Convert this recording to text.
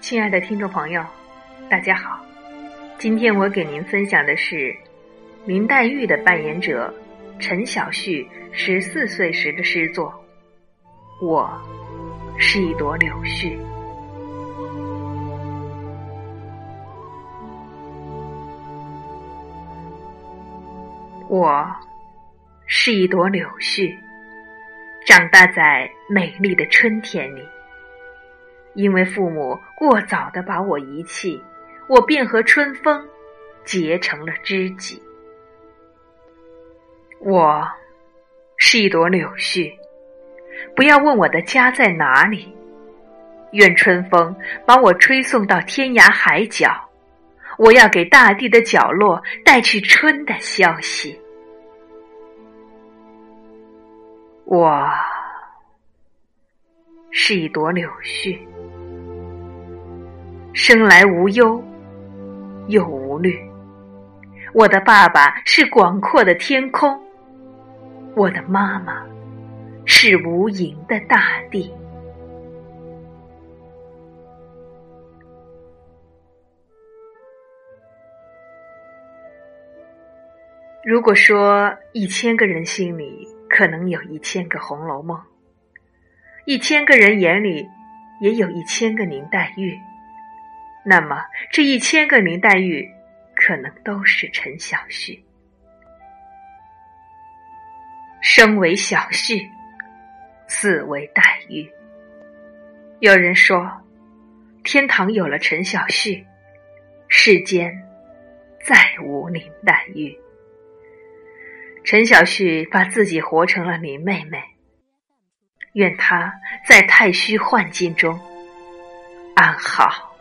亲爱的听众朋友，大家好，今天我给您分享的是林黛玉的扮演者陈小旭十四岁时的诗作《我是一朵柳絮》。我是一朵柳絮，长大在美丽的春天里。因为父母过早的把我遗弃，我便和春风结成了知己。我是一朵柳絮，不要问我的家在哪里，愿春风把我吹送到天涯海角，我要给大地的角落带去春的消息。我是一朵柳絮。生来无忧，又无虑。我的爸爸是广阔的天空，我的妈妈是无垠的大地。如果说一千个人心里可能有一千个《红楼梦》，一千个人眼里也有一千个林黛玉。那么，这一千个林黛玉，可能都是陈小旭。生为小旭，死为黛玉。有人说，天堂有了陈小旭，世间再无林黛玉。陈小旭把自己活成了林妹妹，愿她在太虚幻境中安好。